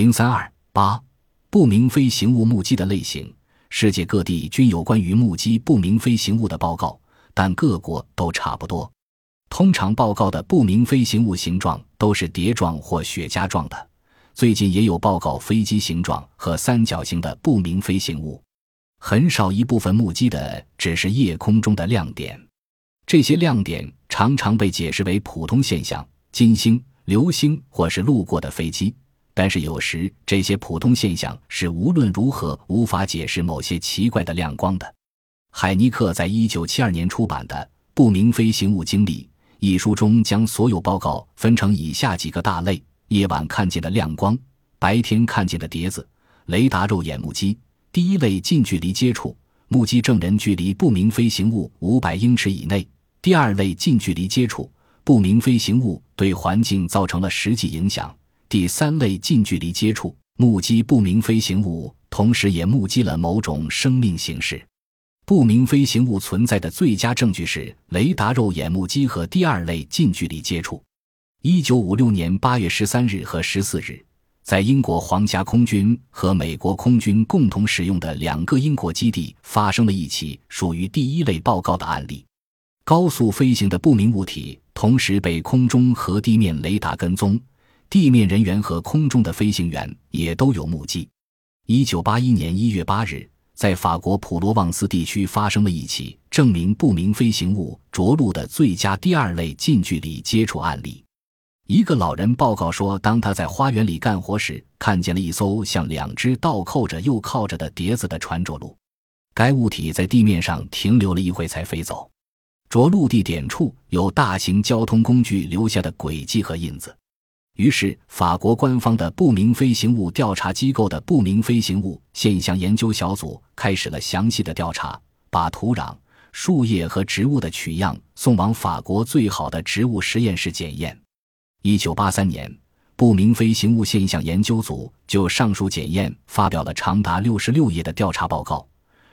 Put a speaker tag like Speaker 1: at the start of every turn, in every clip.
Speaker 1: 零三二八不明飞行物目击的类型。世界各地均有关于目击不明飞行物的报告，但各国都差不多。通常报告的不明飞行物形状都是碟状或雪茄状的。最近也有报告飞机形状和三角形的不明飞行物。很少一部分目击的只是夜空中的亮点，这些亮点常常被解释为普通现象，金星、流星或是路过的飞机。但是有时这些普通现象是无论如何无法解释某些奇怪的亮光的。海尼克在一九七二年出版的《不明飞行物经历》一书中，将所有报告分成以下几个大类：夜晚看见的亮光，白天看见的碟子，雷达肉眼目击。第一类近距离接触，目击证人距离不明飞行物五百英尺以内；第二类近距离接触，不明飞行物对环境造成了实际影响；第三类近距离接触，目击不明飞行物，同时也目击了某种生命形式。不明飞行物存在的最佳证据是雷达肉眼目击和第二类近距离接触。一九五六年八月十三日和十四日。在英国皇家空军和美国空军共同使用的两个英国基地发生了一起属于第一类报告的案例：高速飞行的不明物体同时被空中和地面雷达跟踪，地面人员和空中的飞行员也都有目击。一九八一年一月八日，在法国普罗旺斯地区发生了一起证明不明飞行物着陆的最佳第二类近距离接触案例。一个老人报告说，当他在花园里干活时，看见了一艘像两只倒扣着又靠着的碟子的船着陆。该物体在地面上停留了一会才飞走。着陆地点处有大型交通工具留下的轨迹和印子。于是，法国官方的不明飞行物调查机构的不明飞行物现象研究小组开始了详细的调查，把土壤、树叶和植物的取样送往法国最好的植物实验室检验。一九八三年，不明飞行物现象研究组就上述检验发表了长达六十六页的调查报告，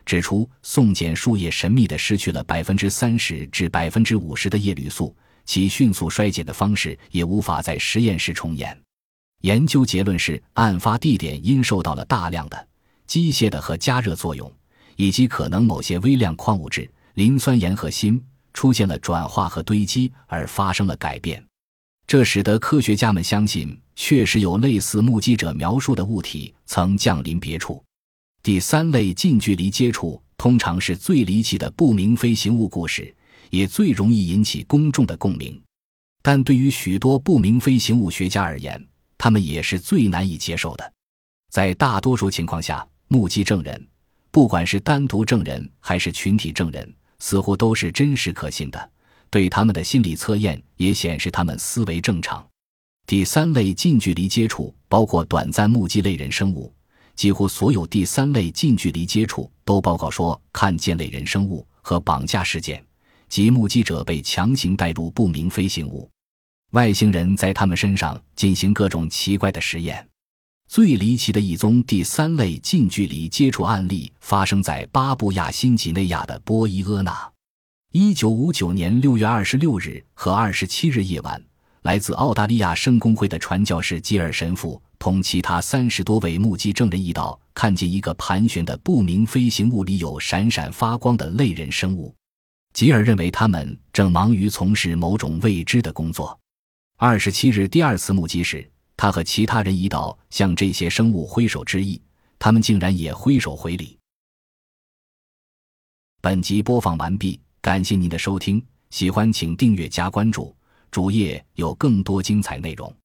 Speaker 1: 指出送检树叶神秘地失去了百分之三十至百分之五十的叶绿素，其迅速衰减的方式也无法在实验室重演。研究结论是，案发地点因受到了大量的机械的和加热作用，以及可能某些微量矿物质磷酸盐和锌出现了转化和堆积而发生了改变。这使得科学家们相信，确实有类似目击者描述的物体曾降临别处。第三类近距离接触通常是最离奇的不明飞行物故事，也最容易引起公众的共鸣。但对于许多不明飞行物学家而言，他们也是最难以接受的。在大多数情况下，目击证人，不管是单独证人还是群体证人，似乎都是真实可信的。对他们的心理测验也显示他们思维正常。第三类近距离接触包括短暂目击类人生物，几乎所有第三类近距离接触都报告说看见类人生物和绑架事件，即目击者被强行带入不明飞行物，外星人在他们身上进行各种奇怪的实验。最离奇的一宗第三类近距离接触案例发生在巴布亚新几内亚的波伊阿纳。一九五九年六月二十六日和二十七日夜晚，来自澳大利亚圣公会的传教士基尔神父同其他三十多位目击证人一道，看见一个盘旋的不明飞行物里有闪闪发光的类人生物。吉尔认为他们正忙于从事某种未知的工作。二十七日第二次目击时，他和其他人一道向这些生物挥手致意，他们竟然也挥手回礼。本集播放完毕。感谢您的收听，喜欢请订阅加关注，主页有更多精彩内容。